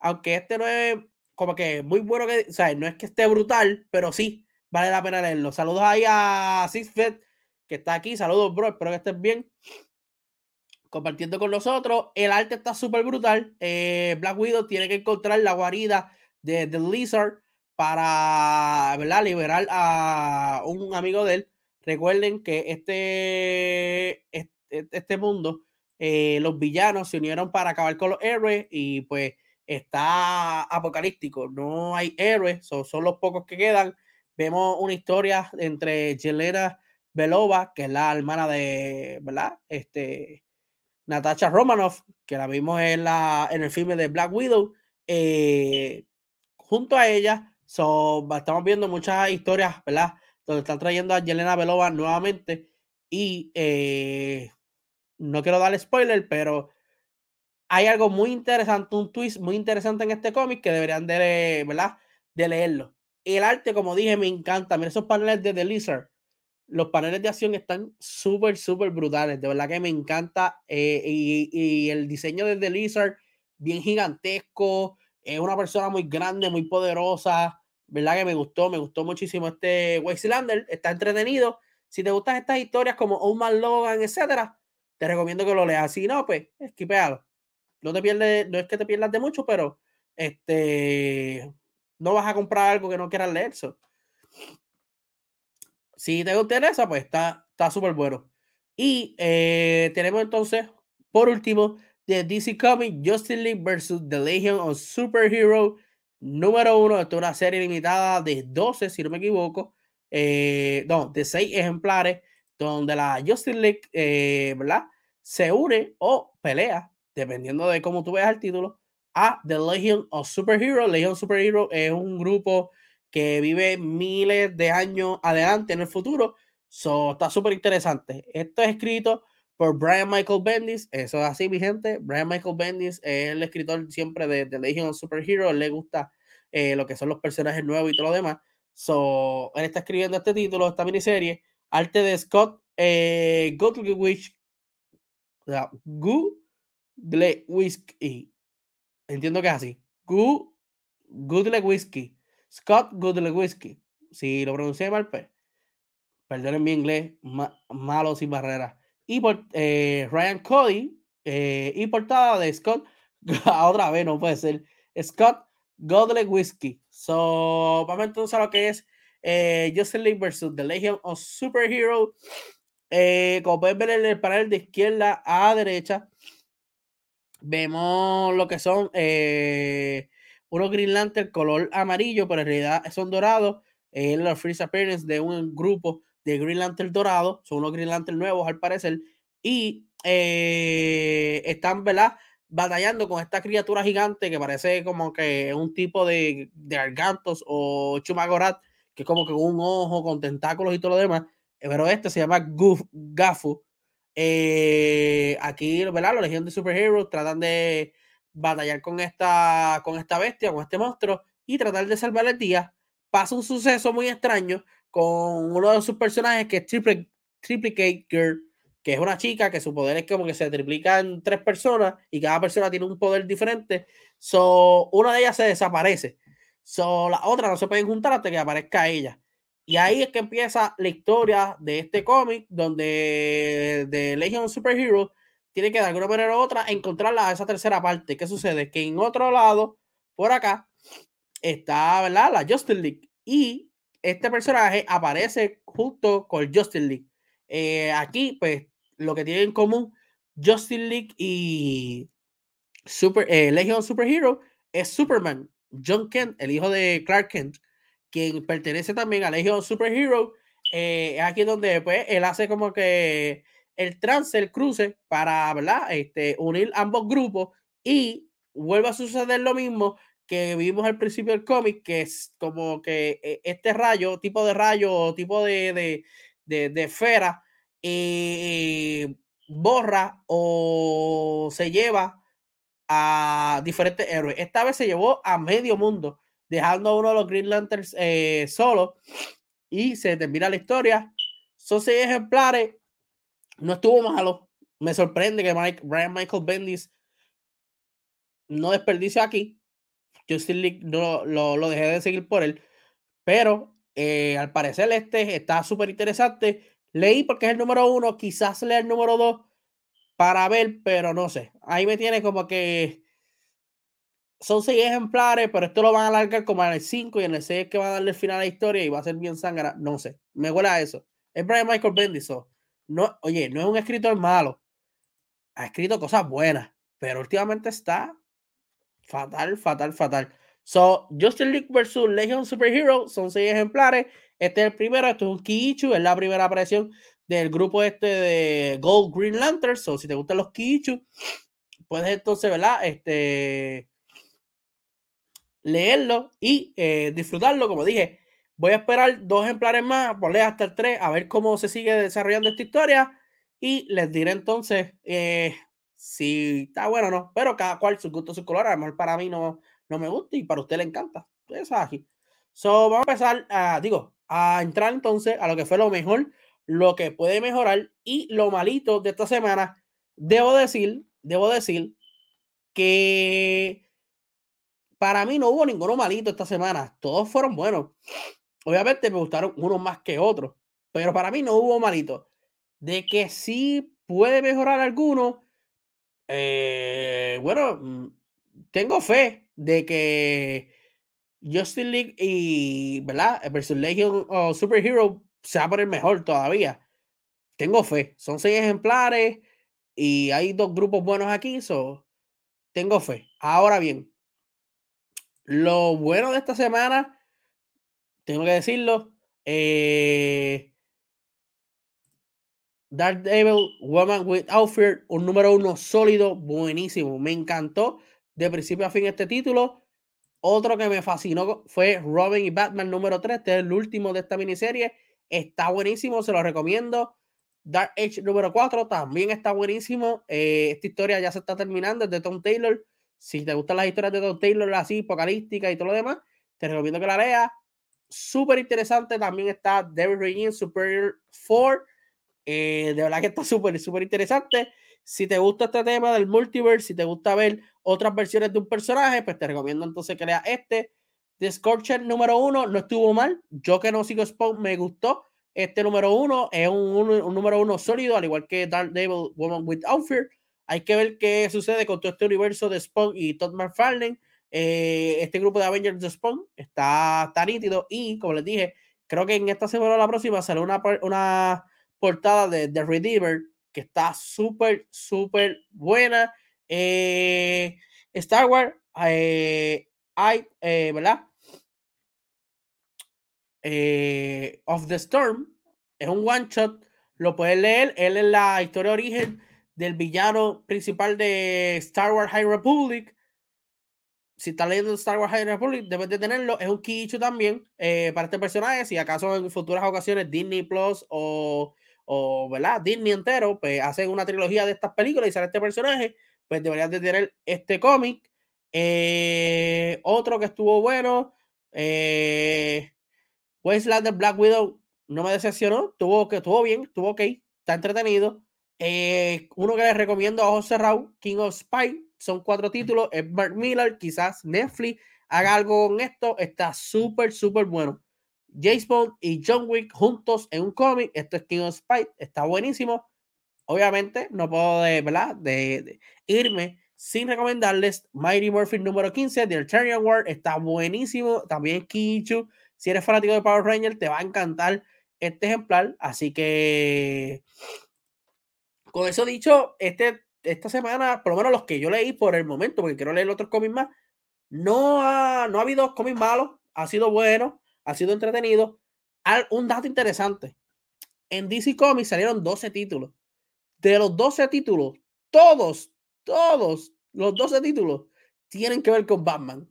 Aunque este no es como que muy bueno que, o sea, no es que esté brutal, pero sí, vale la pena leerlo. Saludos ahí a Sixfed, que está aquí. Saludos, bro. Espero que estés bien. Compartiendo con nosotros. El arte está súper brutal. Eh, Black Widow tiene que encontrar la guarida de The Lizard para ¿verdad? liberar a un amigo de él. Recuerden que este, este, este mundo, eh, los villanos se unieron para acabar con los héroes y pues está apocalíptico. No hay héroes, son, son los pocos que quedan vemos una historia entre Yelena Belova, que es la hermana de, ¿verdad? Este, Natasha Romanoff, que la vimos en, la, en el filme de Black Widow. Eh, junto a ella So, estamos viendo muchas historias, ¿verdad? Donde están trayendo a Yelena Belova nuevamente. Y eh, no quiero darle spoiler, pero hay algo muy interesante, un twist muy interesante en este cómic que deberían de, ¿verdad? de leerlo. El arte, como dije, me encanta. Mira esos paneles de The Lizard. Los paneles de acción están súper, súper brutales. De verdad que me encanta. Eh, y, y, el diseño de The Lizard, bien gigantesco. Es una persona muy grande, muy poderosa. ¿Verdad que me gustó? Me gustó muchísimo este Wexlander. Está entretenido. Si te gustan estas historias como Old Logan, etcétera, te recomiendo que lo leas. Si no, pues, esquipealo. No te pierdes, no es que te pierdas de mucho, pero este no vas a comprar algo que no quieras leer. Si te interesa, pues está súper bueno. Y eh, tenemos entonces, por último, de DC Comics Justice League versus The Legion of Superhero número uno. Esto es una serie limitada de 12, si no me equivoco. Eh, no, de 6 ejemplares, donde la Justice League, eh. Se une o pelea, dependiendo de cómo tú veas el título, a The Legion of Superhero. Legion Superhero es un grupo que vive miles de años adelante en el futuro. So, está súper interesante. Esto es escrito por Brian Michael Bendis. Eso es así, mi gente. Brian Michael Bendis es el escritor siempre de The Legion of Superhero. le gusta eh, lo que son los personajes nuevos y todo lo demás. So, él está escribiendo este título, esta miniserie. Arte de Scott eh, Goodlewicz. Entiendo que es así. Goodlewicz. Scott Goodlewicz. Si lo pronuncié mal, pues. Perdonen mi inglés, malo sin barreras. Y por eh, Ryan Cody. Eh, y portada de Scott. (laughs) otra vez, no puede ser. Scott Godley Whiskey. So, vamos entonces a lo que es eh, League versus The Legion of Superhero. Eh, como pueden ver en el panel de izquierda a derecha, vemos lo que son unos Green Lantern color amarillo, pero en realidad son dorados. La freeze appearance de un grupo de Green Lantern dorado. Son unos Green Lantern nuevos al parecer. Y eh, están, ¿verdad? batallando con esta criatura gigante que parece como que un tipo de, de argantos o chumagorat, que es como que un ojo con tentáculos y todo lo demás. Eh, pero este se llama Goof, Gafu. Eh, aquí, ¿verdad? Los Legión de Superheroes tratan de batallar con esta, con esta bestia, con este monstruo, y tratar de salvar el día. Pasa un suceso muy extraño con uno de sus personajes que es Triple, Triplicate Girl que es una chica que su poder es como que se triplica en tres personas y cada persona tiene un poder diferente. So, una de ellas se desaparece. So, la otra no se pueden juntar hasta que aparezca ella. Y ahí es que empieza la historia de este cómic, donde de Legion of Superheroes tiene que de alguna manera u otra encontrarla a esa tercera parte. ¿Qué sucede? Que en otro lado, por acá, está la Justin League. Y este personaje aparece junto con Justin League. Eh, aquí, pues, lo que tienen en común Justin League y Super, eh, Legion Superhero es Superman, John Kent, el hijo de Clark Kent, quien pertenece también a Legion Superhero. Eh, es aquí donde pues, él hace como que el trance, el cruce para ¿verdad? Este, unir ambos grupos y vuelve a suceder lo mismo que vimos al principio del cómic, que es como que eh, este rayo, tipo de rayo, tipo de, de, de, de esfera, eh, borra o se lleva a diferentes héroes. Esta vez se llevó a medio mundo, dejando a uno de los Green Lanterns eh, solo y se termina la historia. Son seis ejemplares. No estuvo malo. Me sorprende que Mike, Brian Michael Bendis no desperdicio aquí. Justin no lo, dejé de seguir por él. Pero eh, al parecer este está súper interesante. Leí porque es el número uno, quizás lea el número dos para ver, pero no sé. Ahí me tiene como que son seis ejemplares, pero esto lo van a alargar como en el 5 y en el 6 que va a darle el final a la historia y va a ser bien sangra. No sé, me huele a eso. Es Brian Michael Bendis. No, oye, no es un escritor malo. Ha escrito cosas buenas, pero últimamente está fatal, fatal, fatal. So, Justin League versus Legion Superhero son seis ejemplares. Este es el primero, esto es un Kiichu, es la primera aparición del grupo este de Gold Green Lanterns. O si te gustan los Kiichu, puedes entonces, ¿verdad? Este leerlo y eh, disfrutarlo. Como dije, voy a esperar dos ejemplares más, por leer hasta el 3, a ver cómo se sigue desarrollando esta historia y les diré entonces eh, si está bueno o no. Pero cada cual su gusto, su color. A lo mejor para mí no, no me gusta y para usted le encanta. Eso es aquí. So, vamos a empezar, digo, a entrar entonces a lo que fue lo mejor, lo que puede mejorar y lo malito de esta semana. Debo decir, debo decir que para mí no hubo ninguno malito esta semana. Todos fueron buenos. Obviamente me gustaron unos más que otros, pero para mí no hubo malito. De que sí puede mejorar alguno, eh, bueno, mm, tengo fe de que Justin League y, ¿verdad? Versus Legion o Superhero se va a poner mejor todavía. Tengo fe. Son seis ejemplares y hay dos grupos buenos aquí, so tengo fe. Ahora bien, lo bueno de esta semana, tengo que decirlo, eh, Dark Devil, Woman with Outfit, un número uno sólido, buenísimo. Me encantó de principio a fin este título. Otro que me fascinó fue Robin y Batman número 3, este es el último de esta miniserie. Está buenísimo, se lo recomiendo. Dark Age número 4 también está buenísimo. Eh, esta historia ya se está terminando, es de Tom Taylor. Si te gustan las historias de Tom Taylor así, apocalíptica y todo lo demás, te recomiendo que la leas. Súper interesante. También está David Regine Superior 4. Eh, de verdad que está súper, súper interesante. Si te gusta este tema del multiverse, si te gusta ver otras versiones de un personaje, pues te recomiendo entonces que leas este. The Scorcher número uno no estuvo mal. Yo que no sigo Spawn me gustó. Este número uno es un, un, número uno sólido, al igual que Dark Devil Woman with Fear. Hay que ver qué sucede con todo este universo de Spawn y Todd McFarlane. Eh, este grupo de Avengers de Spawn está, tan nítido y, como les dije, creo que en esta semana o la próxima sale una, una portada de The Redeemer que está súper, súper buena. Eh, Star Wars, eh, hay, eh, ¿verdad? Eh, of the Storm es un one shot, lo puedes leer. Él es la historia de origen del villano principal de Star Wars High Republic. Si estás leyendo Star Wars High Republic, debes de tenerlo. Es un Kichu también para este personaje. Si acaso en futuras ocasiones Disney Plus o, o ¿verdad? Disney entero, pues hacen una trilogía de estas películas y sale este personaje, pues deberías de tener este cómic. Eh, otro que estuvo bueno. Eh, Wasteland Black Widow no me decepcionó, tuvo, que, estuvo bien, estuvo ok, está entretenido. Eh, uno que les recomiendo a ojos cerrados, King of Spy, son cuatro títulos, es Miller, quizás Netflix haga algo con esto, está súper, súper bueno. James Bond y John Wick juntos en un cómic, esto es King of Spy, está buenísimo. Obviamente, no puedo de, ¿verdad? de, irme sin recomendarles Mighty Morphin número 15 de Eternian War, está buenísimo. También Kichu, si eres fanático de Power Ranger, te va a encantar este ejemplar. Así que, con eso dicho, este, esta semana, por lo menos los que yo leí por el momento, porque quiero leer otros cómics más, no no ha habido cómics malos, ha sido bueno, ha sido entretenido. Un dato interesante, en DC Comics salieron 12 títulos. De los 12 títulos, todos, todos los 12 títulos tienen que ver con Batman.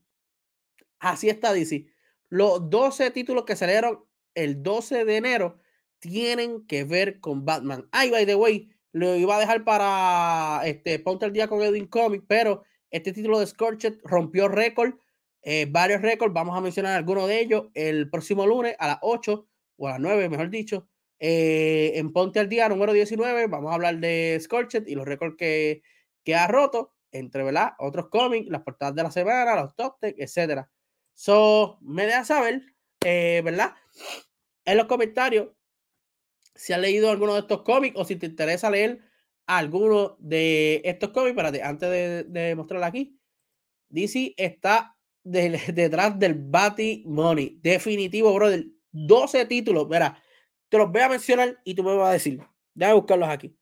Así está DC. Los 12 títulos que salieron el 12 de enero tienen que ver con Batman. Ay, by the way, lo iba a dejar para este ponte el día con Edwin Comics, pero este título de Scorched rompió récord, eh, varios récords. Vamos a mencionar algunos de ellos el próximo lunes a las 8 o a las 9, mejor dicho. Eh, en Ponte al Día número 19, vamos a hablar de Scorched y los récords que, que ha roto, entre ¿verdad? otros cómics, las portadas de la semana, los top 10, etcétera. So, me deja saber, eh, ¿verdad? En los comentarios si has leído alguno de estos cómics o si te interesa leer alguno de estos cómics. Antes de, de mostrarla aquí. DC está (laughs) detrás del Batty Money. Definitivo, brother. 12 títulos. Mira, te los voy a mencionar y tú me vas a decir. Déjame buscarlos aquí.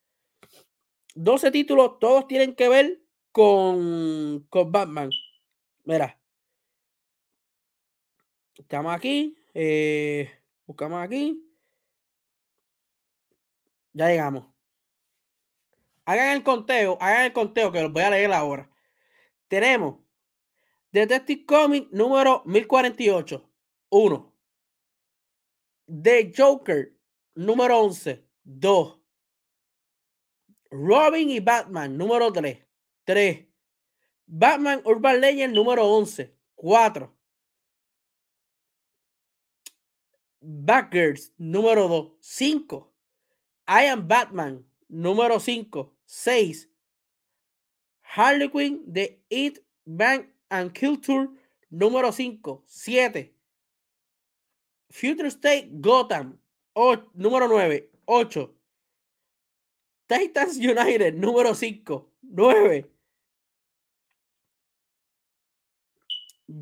12 títulos, todos tienen que ver con, con Batman. Mira, Estamos aquí. Eh, buscamos aquí. Ya llegamos. Hagan el conteo, hagan el conteo que los voy a leer ahora. Tenemos Detective Comic número 1048. 1. The Joker número 11. 2. Robin y Batman número 3. 3. Batman Urban Legend número 11. 4. Backers número 2. 5. I am Batman número 5. 6. Harley Quinn de Eat, Bang and Kill Tour número 5. 7. Future State Gotham número 9. 8. Titans United número 5. 9.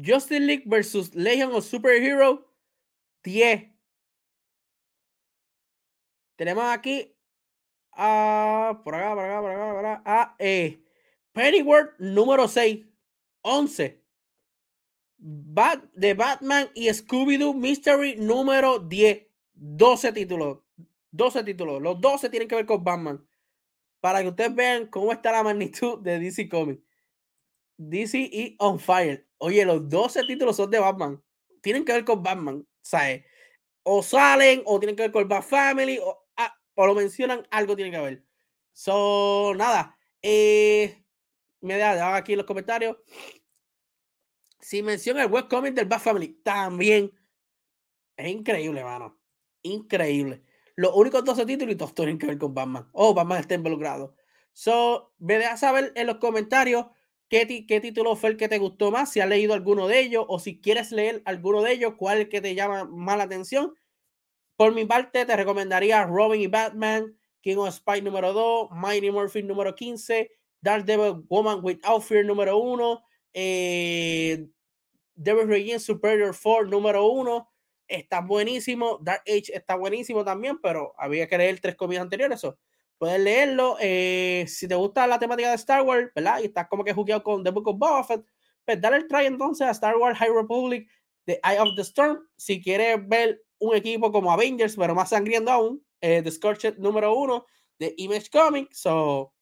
Justin League versus Legion of Superhero 10. Tenemos aquí a por acá, por acá, por acá, por acá, a eh, Pennyworth número 6, 11. Bat, de Batman y Scooby-Doo Mystery número 10, 12 títulos. 12 títulos. Los 12 tienen que ver con Batman. Para que ustedes vean cómo está la magnitud de DC Comics. DC y On Fire. Oye, los 12 títulos son de Batman. Tienen que ver con Batman. ¿Sabes? O salen, o tienen que ver con Bat Family, o, ah, o lo mencionan, algo tiene que ver. So, nada. Eh, me da aquí en los comentarios. Si menciona el webcomic del Bat Family, también es increíble, mano. Increíble. Los únicos 12 títulos y todos tienen que ver con Batman. Oh, Batman está involucrado. So, me deja saber en los comentarios qué, qué título fue el que te gustó más, si has leído alguno de ellos o si quieres leer alguno de ellos, cuál es el que te llama más la atención. Por mi parte, te recomendaría Robin y Batman, King of Spy número 2, Mighty Morphin número 15, Devil Woman Without Fear número 1, eh, Devil Regime Superior 4 número 1. Está buenísimo. Dark Age está buenísimo también, pero había que leer tres comidas anteriores. Puedes leerlo. Eh, si te gusta la temática de Star Wars, ¿verdad? Y estás como que jugueado con The Book of Boba Fett, pues dale el try entonces a Star Wars High Republic The Eye of the Storm. Si quieres ver un equipo como Avengers, pero más sangriento aún, eh, The Scorched número 1 de Image Comics. So,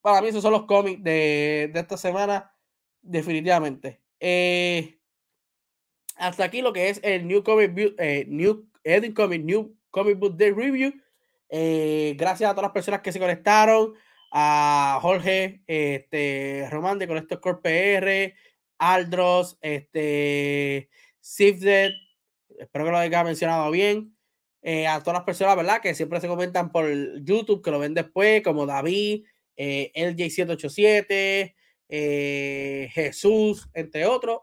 para mí esos son los cómics de, de esta semana, definitivamente. Eh, hasta aquí lo que es el New Comic eh, New Edit Comic New Comic Book Day Review. Eh, gracias a todas las personas que se conectaron, a Jorge, este, Román de Conector Core PR, Aldros, este, Sifted, espero que lo haya mencionado bien. Eh, a todas las personas, ¿verdad? Que siempre se comentan por YouTube, que lo ven después, como David, eh, LJ787, eh, Jesús, entre otros.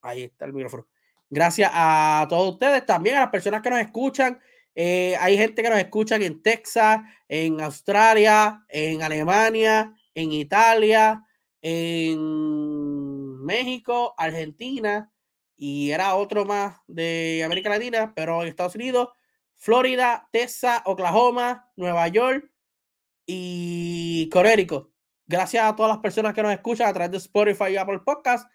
Ahí está el micrófono. Gracias a todos ustedes, también a las personas que nos escuchan. Eh, hay gente que nos escucha en Texas, en Australia, en Alemania, en Italia, en México, Argentina y era otro más de América Latina, pero en Estados Unidos, Florida, Texas, Oklahoma, Nueva York y Connecticut. Gracias a todas las personas que nos escuchan a través de Spotify y Apple Podcast.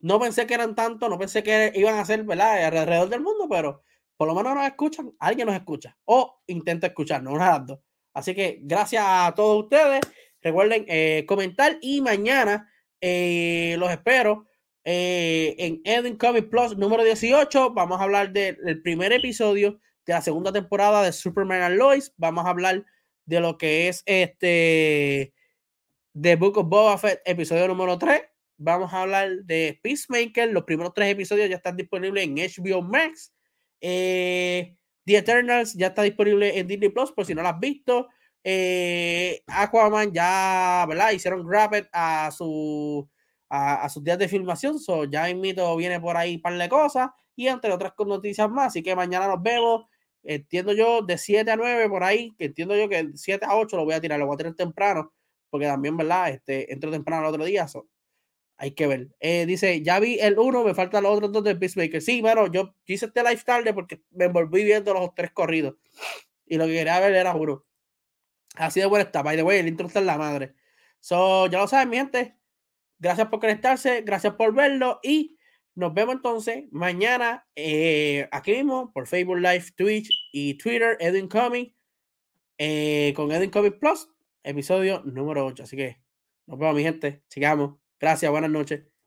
No pensé que eran tantos, no pensé que iban a ser, ¿verdad? Alrededor del mundo, pero por lo menos nos escuchan, alguien nos escucha o intenta escucharnos, una dos. Así que gracias a todos ustedes. Recuerden eh, comentar y mañana eh, los espero eh, en Eden Comic Plus número 18. Vamos a hablar del primer episodio de la segunda temporada de Superman and Lois. Vamos a hablar de lo que es este The Book of Boba Fett, episodio número 3. Vamos a hablar de Peacemaker. Los primeros tres episodios ya están disponibles en HBO Max. Eh, The Eternals ya está disponible en Disney Plus, por si no lo has visto. Eh, Aquaman ya, ¿verdad? Hicieron grab a, su, a, sus días de filmación. So ya invito, viene por ahí un par de cosas. Y entre otras noticias más. Así que mañana nos vemos. Entiendo yo de 7 a 9 por ahí. Que entiendo yo que 7 a 8 lo voy a tirar. Lo voy a tener temprano. Porque también, ¿verdad? Este, entro temprano el otro día. Hay que ver. Eh, dice, ya vi el uno, me faltan los otros dos de Peacemaker. Sí, bueno, yo hice este live tarde porque me volví viendo los tres corridos. Y lo que quería ver era uno. Así de buena está. By the way, el intro está en la madre. So, ya lo saben, mi gente. Gracias por conectarse, gracias por verlo y nos vemos entonces mañana eh, aquí mismo por Facebook Live, Twitch y Twitter, Edwin Comic, eh, con Edwin Comic Plus, episodio número 8. Así que nos vemos, mi gente. Sigamos. Gracias, buenas noches.